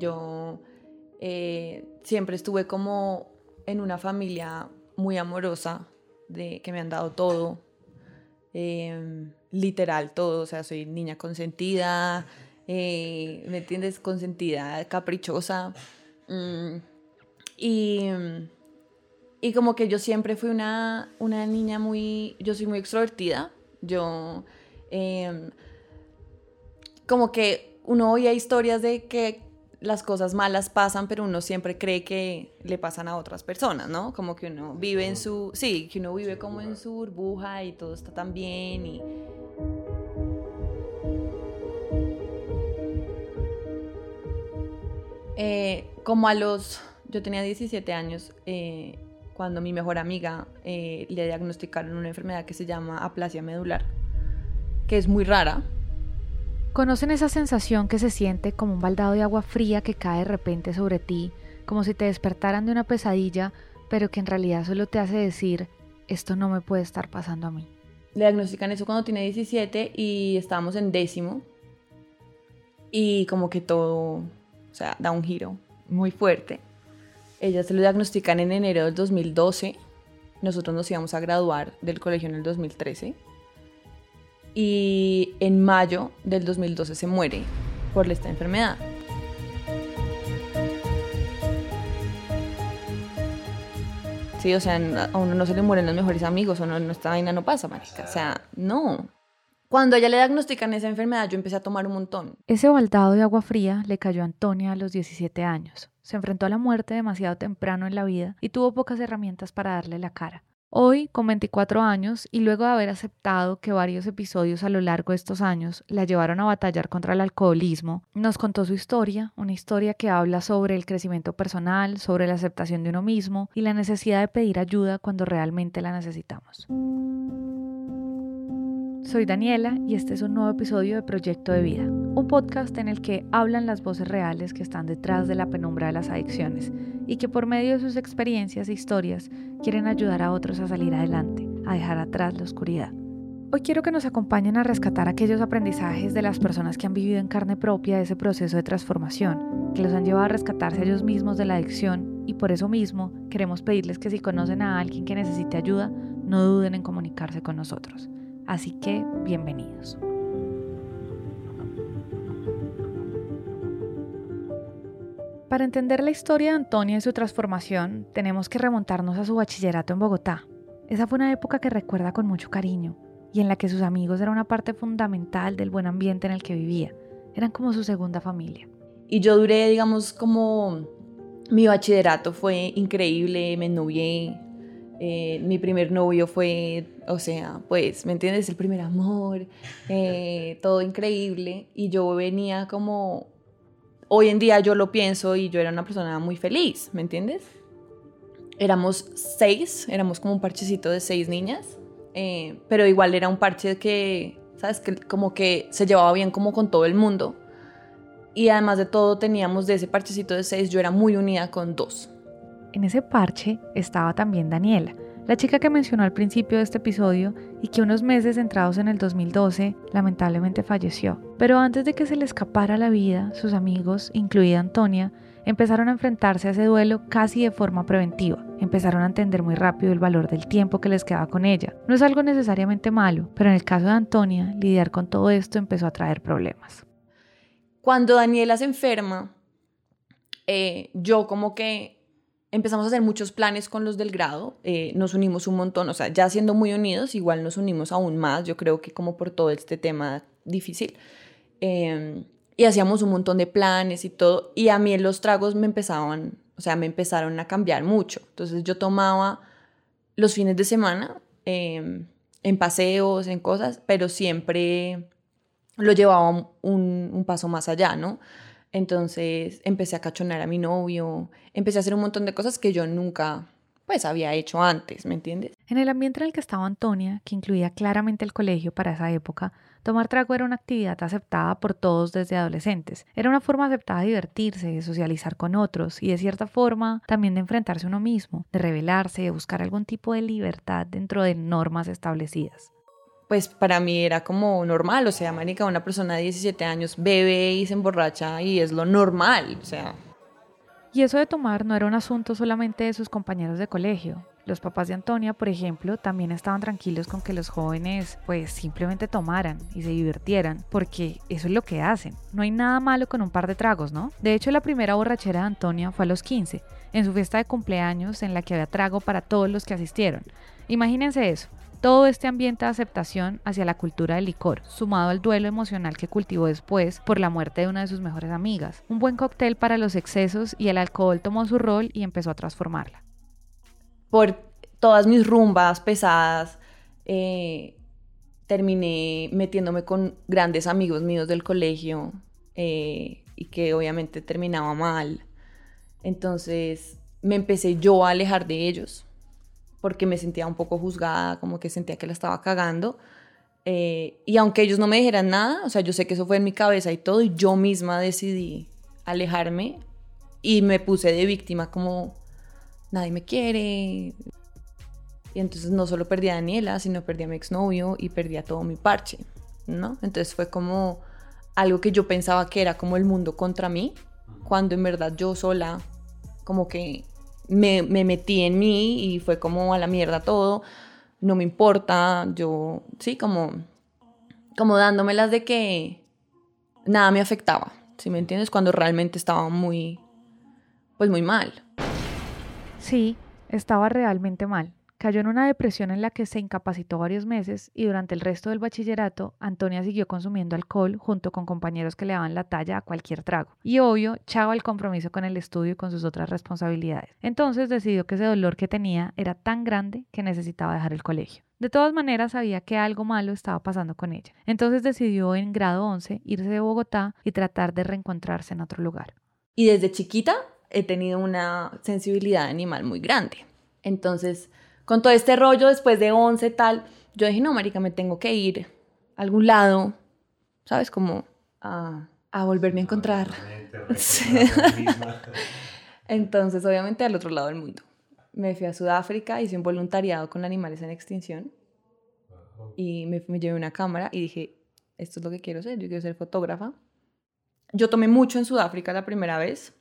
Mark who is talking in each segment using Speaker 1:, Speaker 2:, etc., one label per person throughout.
Speaker 1: Yo eh, siempre estuve como en una familia muy amorosa, de que me han dado todo, em, literal todo, o sea, soy niña consentida, eh, ¿me entiendes? Consentida, caprichosa. Mm, y, y como que yo siempre fui una, una niña muy, yo soy muy extrovertida, yo em, como que uno oía historias de que las cosas malas pasan, pero uno siempre cree que le pasan a otras personas, ¿no? Como que uno vive en su, sí, que uno vive como en su burbuja y todo está tan bien y... Eh, como a los, yo tenía 17 años, eh, cuando mi mejor amiga eh, le diagnosticaron una enfermedad que se llama aplasia medular, que es muy rara,
Speaker 2: ¿Conocen esa sensación que se siente como un baldado de agua fría que cae de repente sobre ti, como si te despertaran de una pesadilla, pero que en realidad solo te hace decir, esto no me puede estar pasando a mí?
Speaker 1: Le diagnostican eso cuando tiene 17 y estábamos en décimo. Y como que todo, o sea, da un giro muy fuerte. Ella se lo diagnostican en enero del 2012. Nosotros nos íbamos a graduar del colegio en el 2013 y en mayo del 2012 se muere por esta enfermedad. Sí, o sea, a uno no se le mueren los mejores amigos, o no, esta vaina no pasa, marica. O sea, no. Cuando ella le diagnostican esa enfermedad, yo empecé a tomar un montón.
Speaker 2: Ese baldado de agua fría le cayó a Antonia a los 17 años. Se enfrentó a la muerte demasiado temprano en la vida y tuvo pocas herramientas para darle la cara. Hoy, con 24 años, y luego de haber aceptado que varios episodios a lo largo de estos años la llevaron a batallar contra el alcoholismo, nos contó su historia, una historia que habla sobre el crecimiento personal, sobre la aceptación de uno mismo y la necesidad de pedir ayuda cuando realmente la necesitamos. Soy Daniela y este es un nuevo episodio de Proyecto de Vida, un podcast en el que hablan las voces reales que están detrás de la penumbra de las adicciones y que por medio de sus experiencias e historias quieren ayudar a otros a salir adelante, a dejar atrás la oscuridad. Hoy quiero que nos acompañen a rescatar aquellos aprendizajes de las personas que han vivido en carne propia ese proceso de transformación, que los han llevado a rescatarse ellos mismos de la adicción y por eso mismo queremos pedirles que si conocen a alguien que necesite ayuda, no duden en comunicarse con nosotros. Así que, bienvenidos. Para entender la historia de Antonia y su transformación, tenemos que remontarnos a su bachillerato en Bogotá. Esa fue una época que recuerda con mucho cariño y en la que sus amigos eran una parte fundamental del buen ambiente en el que vivía. Eran como su segunda familia.
Speaker 1: Y yo duré, digamos, como mi bachillerato fue increíble, me novié, eh, mi primer novio fue, o sea, pues, ¿me entiendes? El primer amor, eh, todo increíble. Y yo venía como, hoy en día yo lo pienso y yo era una persona muy feliz, ¿me entiendes? Éramos seis, éramos como un parchecito de seis niñas, eh, pero igual era un parche que, ¿sabes? Que como que se llevaba bien como con todo el mundo. Y además de todo teníamos de ese parchecito de seis, yo era muy unida con dos.
Speaker 2: En ese parche estaba también Daniela, la chica que mencionó al principio de este episodio y que unos meses entrados en el 2012 lamentablemente falleció. Pero antes de que se le escapara la vida, sus amigos, incluida Antonia, empezaron a enfrentarse a ese duelo casi de forma preventiva. Empezaron a entender muy rápido el valor del tiempo que les quedaba con ella. No es algo necesariamente malo, pero en el caso de Antonia, lidiar con todo esto empezó a traer problemas.
Speaker 1: Cuando Daniela se enferma, eh, yo como que empezamos a hacer muchos planes con los del grado, eh, nos unimos un montón, o sea, ya siendo muy unidos, igual nos unimos aún más, yo creo que como por todo este tema difícil. Em, y hacíamos un montón de planes y todo, y a mí los tragos me empezaban, o sea, me empezaron a cambiar mucho. Entonces yo tomaba los fines de semana em, en paseos, en cosas, pero siempre lo llevaba un, un paso más allá, ¿no? Entonces empecé a cachonar a mi novio, empecé a hacer un montón de cosas que yo nunca pues había hecho antes, ¿me entiendes?
Speaker 2: En el ambiente en el que estaba Antonia, que incluía claramente el colegio para esa época, tomar trago era una actividad aceptada por todos desde adolescentes. Era una forma aceptada de divertirse, de socializar con otros y de cierta forma también de enfrentarse a uno mismo, de rebelarse, de buscar algún tipo de libertad dentro de normas establecidas.
Speaker 1: Pues para mí era como normal, o sea, marica, una persona de 17 años bebe y se emborracha y es lo normal, o sea.
Speaker 2: Y eso de tomar no era un asunto solamente de sus compañeros de colegio. Los papás de Antonia, por ejemplo, también estaban tranquilos con que los jóvenes pues simplemente tomaran y se divirtieran, porque eso es lo que hacen. No hay nada malo con un par de tragos, ¿no? De hecho, la primera borrachera de Antonia fue a los 15, en su fiesta de cumpleaños en la que había trago para todos los que asistieron. Imagínense eso, todo este ambiente de aceptación hacia la cultura del licor, sumado al duelo emocional que cultivó después por la muerte de una de sus mejores amigas. Un buen cóctel para los excesos y el alcohol tomó su rol y empezó a transformarla.
Speaker 1: Por todas mis rumbas pesadas, eh, terminé metiéndome con grandes amigos míos del colegio eh, y que obviamente terminaba mal. Entonces me empecé yo a alejar de ellos porque me sentía un poco juzgada, como que sentía que la estaba cagando. Eh, y aunque ellos no me dijeran nada, o sea, yo sé que eso fue en mi cabeza y todo, y yo misma decidí alejarme y me puse de víctima como nadie me quiere. Y entonces no solo perdí a Daniela, sino perdí a mi exnovio y perdí a todo mi parche, ¿no? Entonces fue como algo que yo pensaba que era como el mundo contra mí, cuando en verdad yo sola como que me, metí en mí y fue como a la mierda todo, no me importa, yo, sí, como, como dándomelas de que nada me afectaba, ¿sí me entiendes? Cuando realmente estaba muy, pues muy mal.
Speaker 2: Sí, estaba realmente mal. Cayó en una depresión en la que se incapacitó varios meses y durante el resto del bachillerato Antonia siguió consumiendo alcohol junto con compañeros que le daban la talla a cualquier trago. Y obvio, chava el compromiso con el estudio y con sus otras responsabilidades. Entonces decidió que ese dolor que tenía era tan grande que necesitaba dejar el colegio. De todas maneras, sabía que algo malo estaba pasando con ella. Entonces decidió en grado 11 irse de Bogotá y tratar de reencontrarse en otro lugar.
Speaker 1: Y desde chiquita he tenido una sensibilidad animal muy grande. Entonces, con todo este rollo después de 11 tal, yo dije, no, marica, me tengo que ir a algún lado, ¿sabes? Como a, volverme a encontrar. Entonces, obviamente, al otro lado del mundo. Me fui a Sudáfrica, hice un voluntariado con animales en extinción y me, me llevé una cámara y dije, esto es lo que quiero ser, yo quiero ser fotógrafa. Yo tomé mucho en Sudáfrica la primera vez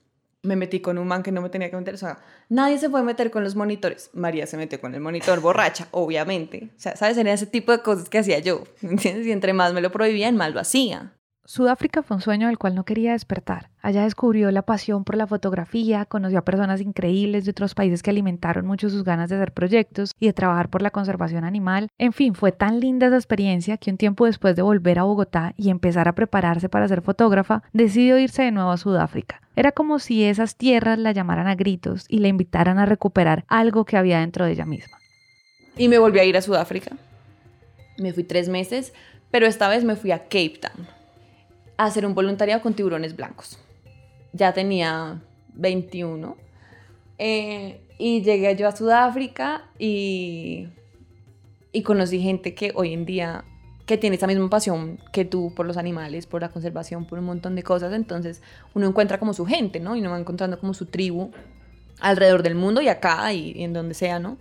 Speaker 1: me metí con un man que no me tenía que meter. O sea, nadie se puede meter con los monitores. María se metió con el monitor borracha, obviamente. O sea, ¿sabes? Era ese tipo de cosas que hacía yo. ¿Entiendes? Y entre más me lo prohibían, más lo hacía.
Speaker 2: Sudáfrica fue un sueño del cual no quería despertar. Allá descubrió la pasión por la fotografía, conoció a personas increíbles de otros países que alimentaron mucho sus ganas de hacer proyectos y de trabajar por la conservación animal. En fin, fue tan linda esa experiencia que un tiempo después de volver a Bogotá y empezar a prepararse para ser fotógrafa, decidió irse de nuevo a Sudáfrica. Era como si esas tierras la llamaran a gritos y la invitaran a recuperar algo que había dentro de ella misma.
Speaker 1: Y me volví a ir a Sudáfrica. Me fui tres meses, pero esta vez me fui a Cape Town hacer un voluntariado con tiburones blancos. Ya tenía 21. Eh, y llegué yo a Sudáfrica y, y conocí gente que hoy en día que tiene esa misma pasión que tú por los animales, por la conservación, por un montón de cosas. Entonces uno encuentra como su gente, ¿no? Y uno va encontrando como su tribu alrededor del mundo y acá y en donde sea, ¿no?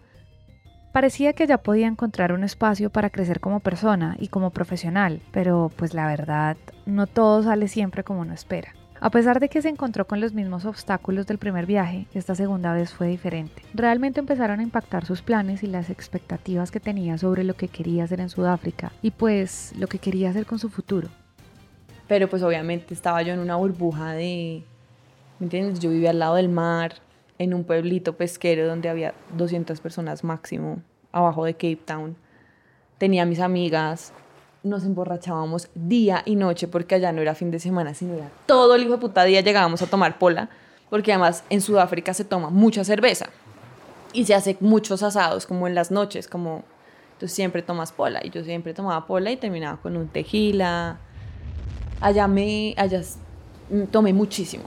Speaker 2: Parecía que ya podía encontrar un espacio para crecer como persona y como profesional, pero pues la verdad, no todo sale siempre como uno espera. A pesar de que se encontró con los mismos obstáculos del primer viaje, esta segunda vez fue diferente. Realmente empezaron a impactar sus planes y las expectativas que tenía sobre lo que quería hacer en Sudáfrica y pues lo que quería hacer con su futuro.
Speaker 1: Pero pues obviamente estaba yo en una burbuja de, ¿me entiendes? Yo vivía al lado del mar, en un pueblito pesquero donde había 200 personas máximo, abajo de Cape Town. Tenía mis amigas, nos emborrachábamos día y noche porque allá no era fin de semana, sino era todo el hijo de puta día llegábamos a tomar pola, porque además en Sudáfrica se toma mucha cerveza y se hace muchos asados como en las noches, como tú siempre tomas pola y yo siempre tomaba pola y terminaba con un tequila. Allá me allá tomé muchísimo.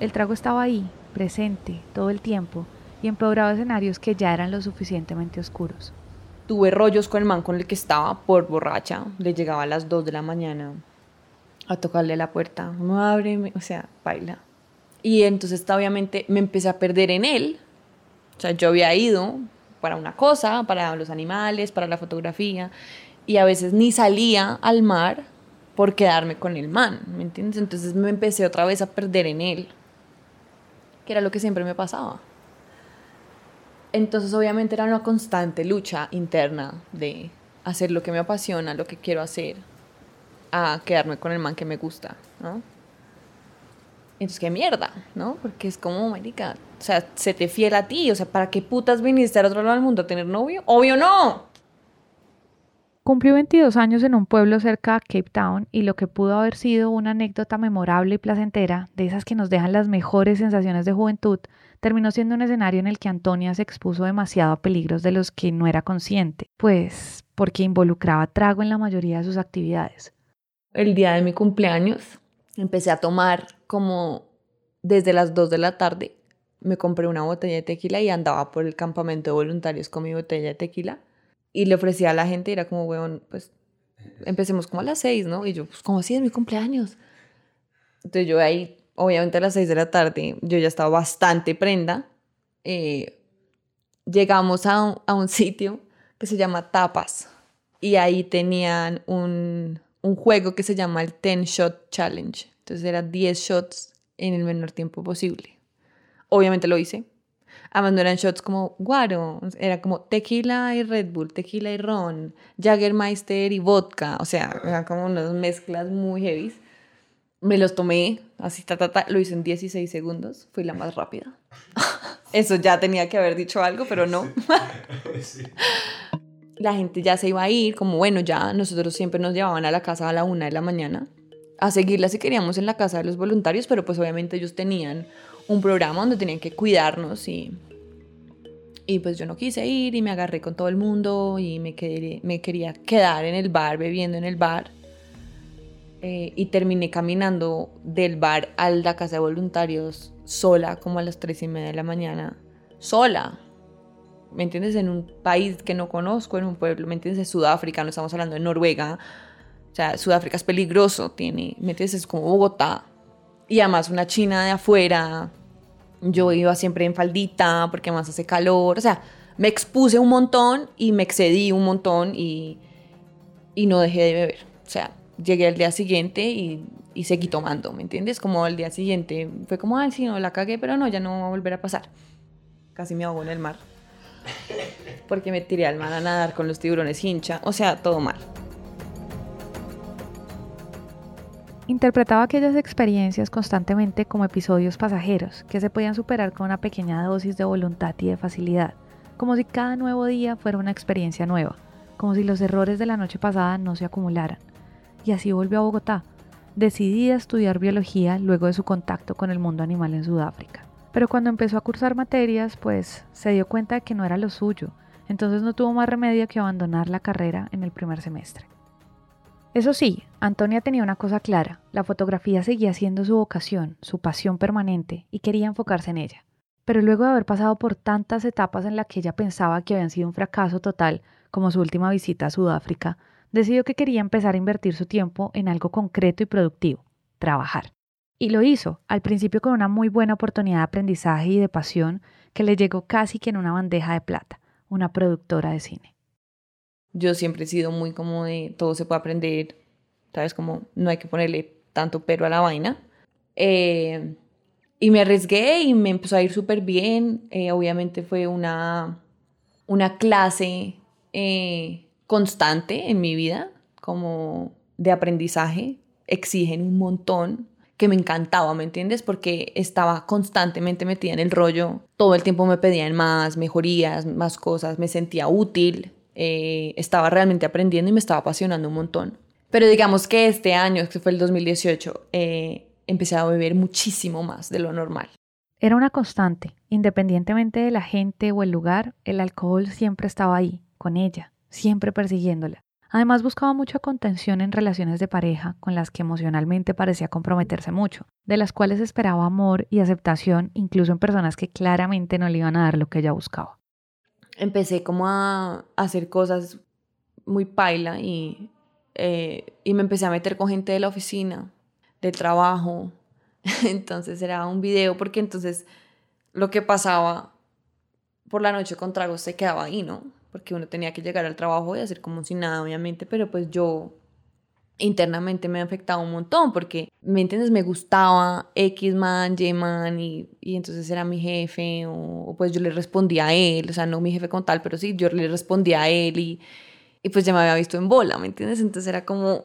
Speaker 2: El trago estaba ahí, presente, todo el tiempo, y empeoraba escenarios que ya eran lo suficientemente oscuros.
Speaker 1: Tuve rollos con el man con el que estaba por borracha. Le llegaba a las 2 de la mañana a tocarle la puerta. No abre, o sea, baila. Y entonces obviamente me empecé a perder en él. O sea, yo había ido para una cosa, para los animales, para la fotografía, y a veces ni salía al mar por quedarme con el man, ¿me entiendes? Entonces me empecé otra vez a perder en él, era lo que siempre me pasaba. Entonces obviamente era una constante lucha interna de hacer lo que me apasiona, lo que quiero hacer, a quedarme con el man que me gusta, ¿no? Entonces, qué mierda, ¿no? Porque es como, marica, o sea, se te fiel a ti, o sea, ¿para qué putas viniste al otro lado del mundo a tener novio? Obvio no.
Speaker 2: Cumplió 22 años en un pueblo cerca de Cape Town y lo que pudo haber sido una anécdota memorable y placentera, de esas que nos dejan las mejores sensaciones de juventud, terminó siendo un escenario en el que Antonia se expuso demasiado a peligros de los que no era consciente, pues porque involucraba trago en la mayoría de sus actividades.
Speaker 1: El día de mi cumpleaños empecé a tomar como desde las 2 de la tarde. Me compré una botella de tequila y andaba por el campamento de voluntarios con mi botella de tequila y le ofrecía a la gente, y era como, weón, pues empecemos como a las 6, ¿no? Y yo, pues, como así es mi cumpleaños? Entonces yo ahí, obviamente a las 6 de la tarde, yo ya estaba bastante prenda. Eh, llegamos a un, a un sitio que se llama Tapas y ahí tenían un, un juego que se llama el 10 Shot Challenge. Entonces eran 10 shots en el menor tiempo posible. Obviamente lo hice. Además no eran shots como guaro, era como tequila y Red Bull, tequila y ron, Jaggermeister y vodka, o sea, eran como unas mezclas muy heavy. Me los tomé, así, ta, ta, ta, lo hice en 16 segundos, fui la más rápida. Eso ya tenía que haber dicho algo, pero no. La gente ya se iba a ir, como bueno, ya nosotros siempre nos llevaban a la casa a la una de la mañana a seguirla si queríamos en la casa de los voluntarios, pero pues obviamente ellos tenían un programa donde tenían que cuidarnos y, y pues yo no quise ir y me agarré con todo el mundo y me, quedé, me quería quedar en el bar, bebiendo en el bar. Eh, y terminé caminando del bar a la casa de voluntarios sola, como a las tres y media de la mañana. Sola. ¿Me entiendes? En un país que no conozco, en un pueblo, ¿me entiendes? En Sudáfrica, no estamos hablando de Noruega. O sea, Sudáfrica es peligroso, tiene, ¿me entiendes? Es como Bogotá. Y además una china de afuera. Yo iba siempre en faldita porque más hace calor. O sea, me expuse un montón y me excedí un montón y, y no dejé de beber. O sea, llegué al día siguiente y, y seguí tomando, ¿me entiendes? Como al día siguiente fue como, ay, sí, no, la cagué, pero no, ya no va a volver a pasar. Casi me ahogo en el mar. Porque me tiré al mar a nadar con los tiburones hincha. O sea, todo mal.
Speaker 2: Interpretaba aquellas experiencias constantemente como episodios pasajeros que se podían superar con una pequeña dosis de voluntad y de facilidad, como si cada nuevo día fuera una experiencia nueva, como si los errores de la noche pasada no se acumularan. Y así volvió a Bogotá, decidida a estudiar biología luego de su contacto con el mundo animal en Sudáfrica. Pero cuando empezó a cursar materias, pues se dio cuenta de que no era lo suyo, entonces no tuvo más remedio que abandonar la carrera en el primer semestre. Eso sí, Antonia tenía una cosa clara, la fotografía seguía siendo su vocación, su pasión permanente, y quería enfocarse en ella. Pero luego de haber pasado por tantas etapas en las que ella pensaba que habían sido un fracaso total, como su última visita a Sudáfrica, decidió que quería empezar a invertir su tiempo en algo concreto y productivo, trabajar. Y lo hizo, al principio con una muy buena oportunidad de aprendizaje y de pasión que le llegó casi que en una bandeja de plata, una productora de cine.
Speaker 1: Yo siempre he sido muy como de todo se puede aprender, ¿sabes? Como no hay que ponerle tanto pero a la vaina. Eh, y me arriesgué y me empezó a ir súper bien. Eh, obviamente fue una, una clase eh, constante en mi vida, como de aprendizaje. Exigen un montón que me encantaba, ¿me entiendes? Porque estaba constantemente metida en el rollo, todo el tiempo me pedían más, mejorías, más cosas, me sentía útil, eh, estaba realmente aprendiendo y me estaba apasionando un montón. Pero digamos que este año, que fue el 2018, eh, empecé a beber muchísimo más de lo normal.
Speaker 2: Era una constante, independientemente de la gente o el lugar, el alcohol siempre estaba ahí, con ella, siempre persiguiéndola. Además buscaba mucha contención en relaciones de pareja con las que emocionalmente parecía comprometerse mucho, de las cuales esperaba amor y aceptación incluso en personas que claramente no le iban a dar lo que ella buscaba.
Speaker 1: Empecé como a hacer cosas muy paila y, eh, y me empecé a meter con gente de la oficina, del trabajo. Entonces era un video porque entonces lo que pasaba por la noche con tragos se quedaba ahí, ¿no? Porque uno tenía que llegar al trabajo y hacer como si nada, obviamente, pero pues yo internamente me ha afectado un montón porque, ¿me entiendes? Me gustaba X man, Y man y, y entonces era mi jefe o, pues yo le respondía a él, o sea, no mi jefe con tal, pero sí, yo le respondía a él y, y pues ya me había visto en bola, ¿me entiendes? Entonces era como,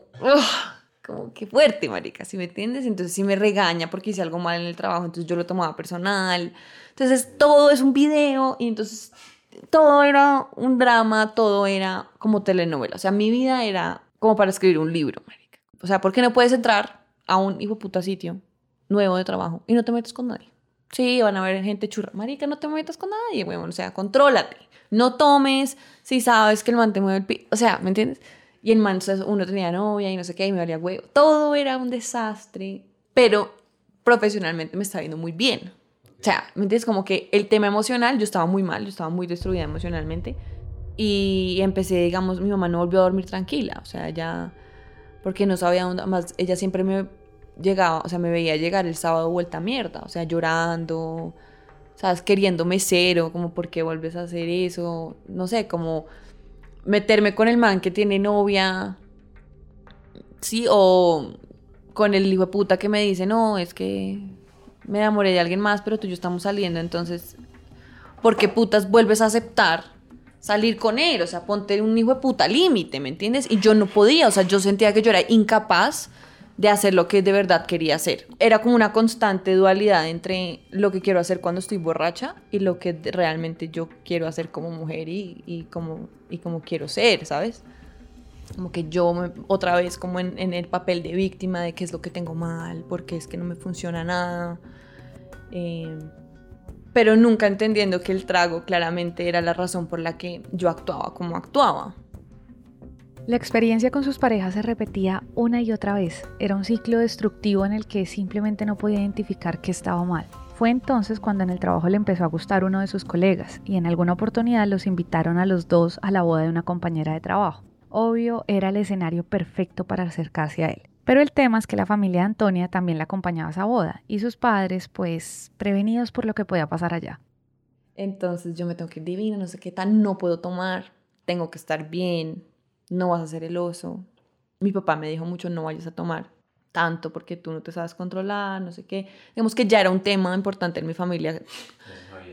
Speaker 1: como que fuerte, marica, ¿sí me entiendes? Entonces sí me regaña porque hice algo mal en el trabajo, entonces yo lo tomaba personal. Entonces todo es un video y entonces todo era un drama, todo era como telenovela. O sea, mi vida era como para escribir un libro, marica. O sea, ¿por qué no puedes entrar a un hijo puta sitio nuevo de trabajo y no te metes con nadie? Sí, van a haber gente churra. Marica, no te metas con nadie, bueno, o sea, contrólate. No tomes si sabes que el man te mueve el pi... O sea, ¿me entiendes? Y en man, uno tenía novia y no sé qué, y me valía huevo. Todo era un desastre, pero profesionalmente me estaba yendo muy bien. O sea, ¿me entiendes? Como que el tema emocional, yo estaba muy mal, yo estaba muy destruida emocionalmente. Y empecé, digamos, mi mamá no volvió a dormir tranquila, o sea, ya, porque no sabía dónde, más, ella siempre me llegaba, o sea, me veía llegar el sábado vuelta a mierda, o sea, llorando, ¿sabes? Queriéndome cero, como, ¿por qué vuelves a hacer eso? No sé, como meterme con el man que tiene novia, sí, o con el hijo de puta que me dice, no, es que me enamoré de alguien más, pero tú y yo estamos saliendo, entonces, ¿por qué putas vuelves a aceptar salir con él? O sea, ponte un hijo de puta límite, ¿me entiendes? Y yo no podía, o sea, yo sentía que yo era incapaz de hacer lo que de verdad quería hacer. Era como una constante dualidad entre lo que quiero hacer cuando estoy borracha y lo que realmente yo quiero hacer como mujer y, y como, y como quiero ser, ¿sabes? Como que yo me, otra vez como en, el papel de víctima de qué es lo que tengo mal, porque es que no me funciona nada. Eh, pero nunca entendiendo que el trago claramente era la razón por la que yo actuaba como actuaba.
Speaker 2: La experiencia con sus parejas se repetía una y otra vez. Era un ciclo destructivo en el que simplemente no podía identificar qué estaba mal. Fue entonces cuando en el trabajo le empezó a gustar uno de sus colegas y en alguna oportunidad los invitaron a los dos a la boda de una compañera de trabajo. Obvio, era el escenario perfecto para acercarse a él. Pero el tema es que la familia de Antonia también la acompañaba a esa boda y sus padres, pues, prevenidos por lo que podía pasar allá.
Speaker 1: Entonces yo me tengo que ir divina, no sé qué tal, no puedo tomar, tengo que estar bien, no vas a ser el oso. Mi papá me dijo mucho, no vayas a tomar tanto porque tú no te sabes controlar, no sé qué. Digamos que ya era un tema importante en mi familia.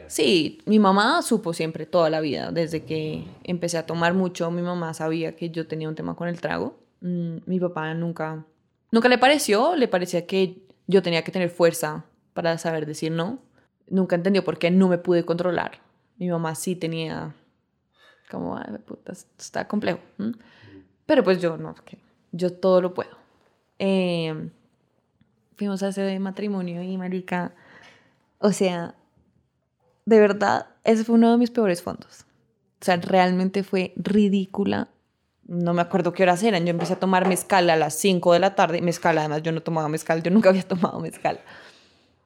Speaker 1: Sí, mi mamá supo siempre toda la vida, desde que empecé a tomar mucho, mi mamá sabía que yo tenía un tema con el trago. Mm, mi papá nunca, nunca le pareció, le parecía que yo tenía que tener fuerza para saber decir no. Nunca entendió por qué no me pude controlar. Mi mamá sí tenía como, ay, puta, está complejo. Pero pues yo no, que yo todo lo puedo. Em, fuimos a ese matrimonio y marica, o sea, de verdad, ese fue uno de mis peores fondos. O sea, realmente fue ridícula. No me acuerdo qué horas eran. Yo empecé a tomar mezcal a las 5 de la tarde. Mezcal, además, yo no tomaba mezcal. Yo nunca había tomado mezcal.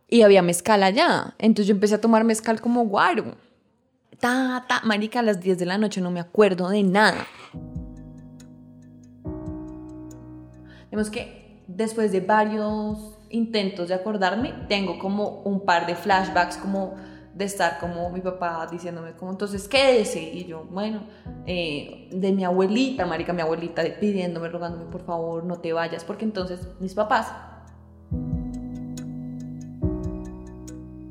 Speaker 1: Y había mezcal allá. Entonces yo empecé a tomar mezcal como guaro ta, ta, marica, a las 10 de la noche no me acuerdo de nada. Vemos que después de varios intentos de acordarme, tengo como un par de flashbacks como de estar como mi papá diciéndome como entonces quédese y yo bueno eh, de mi abuelita marica mi abuelita pidiéndome rogándome por favor no te vayas porque entonces mis papás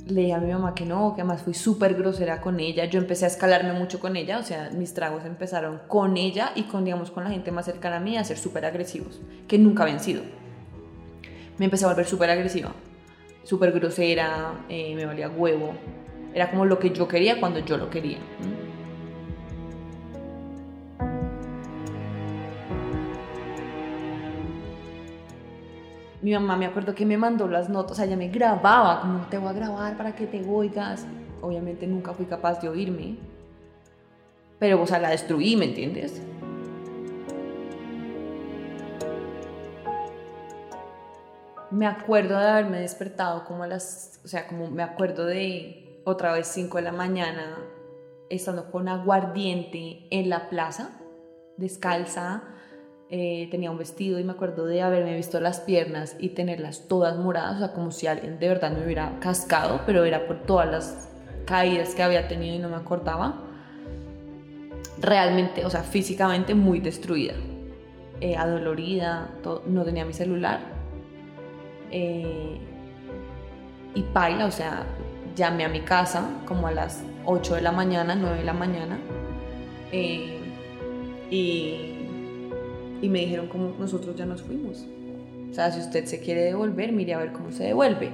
Speaker 1: le a mi mamá que no, que además fui súper grosera con ella. Yo empecé a escalarme mucho con ella, o sea, mis tragos empezaron con ella y con, digamos, con la gente más cercana a mí a ser súper agresivos, que nunca habían sido. Me empecé a volver súper agresiva, súper grosera, eh, me valía huevo. Era como lo que yo quería cuando yo lo quería. mi mamá me acuerdo que me mandó las notas, o sea, ella me grababa, como te voy a grabar para que te oigas. Obviamente nunca fui capaz de oírme, pero, o sea, la destruí, ¿me entiendes? Me acuerdo de haberme despertado como a las, o sea, como me acuerdo de otra vez 5 de la mañana, estando con aguardiente en la plaza, descalza, eh, tenía un vestido y me acuerdo de haberme visto las piernas y tenerlas todas moradas, o sea, como si alguien de verdad me hubiera cascado, pero era por todas las caídas que había tenido y no me acordaba. Realmente, o sea, físicamente muy destruida, eh, adolorida, no tenía mi celular. Eh, y paila, o sea, llamé a mi casa como a las 8 de la mañana, 9 de la mañana. Eh, y, y me dijeron como nosotros ya nos fuimos. O sea, si usted se quiere devolver, mire a ver cómo se devuelve.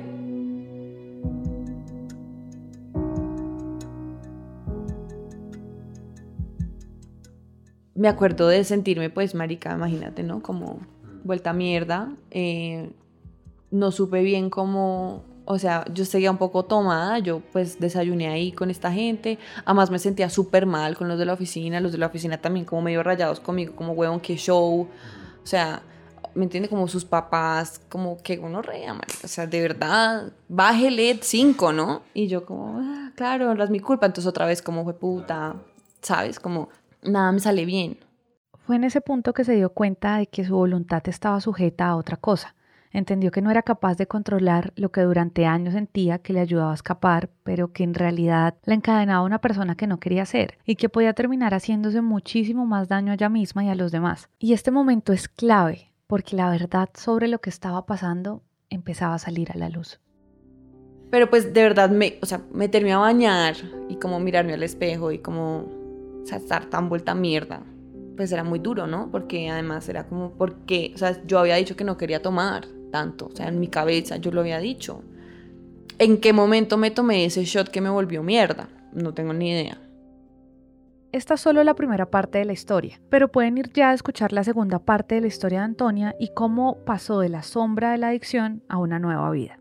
Speaker 1: Me acuerdo de sentirme, pues, marica, imagínate, ¿no? Como vuelta a mierda. Eh, no supe bien cómo o sea, yo seguía un poco tomada, yo pues desayuné ahí con esta gente, además me sentía súper mal con los de la oficina, los de la oficina también como medio rayados conmigo, como huevón, qué show, o sea, ¿me entiende? Como sus papás, como que uno rea, o sea, de verdad, bájele cinco, ¿no? Y yo como, ah, claro, es mi culpa, entonces otra vez como fue puta, ¿sabes? Como nada me sale bien.
Speaker 2: Fue en ese punto que se dio cuenta de que su voluntad estaba sujeta a otra cosa Entendió que no era capaz de controlar lo que durante años sentía que le ayudaba a escapar, pero que en realidad la encadenaba a una persona que no quería ser y que podía terminar haciéndose muchísimo más daño a ella misma y a los demás. Y este momento es clave porque la verdad sobre lo que estaba pasando empezaba a salir a la luz.
Speaker 1: Pero pues de verdad, me, o sea, meterme a bañar y como mirarme al espejo y como o estar tan vuelta a mierda, pues era muy duro, ¿no? Porque además era como porque, o sea, yo había dicho que no quería tomar, tanto, o sea, en mi cabeza yo lo había dicho. ¿En qué momento me tomé ese shot que me volvió mierda? No tengo ni idea.
Speaker 2: Esta es solo la primera parte de la historia, pero pueden ir ya a escuchar la segunda parte de la historia de Antonia y cómo pasó de la sombra de la adicción a una nueva vida.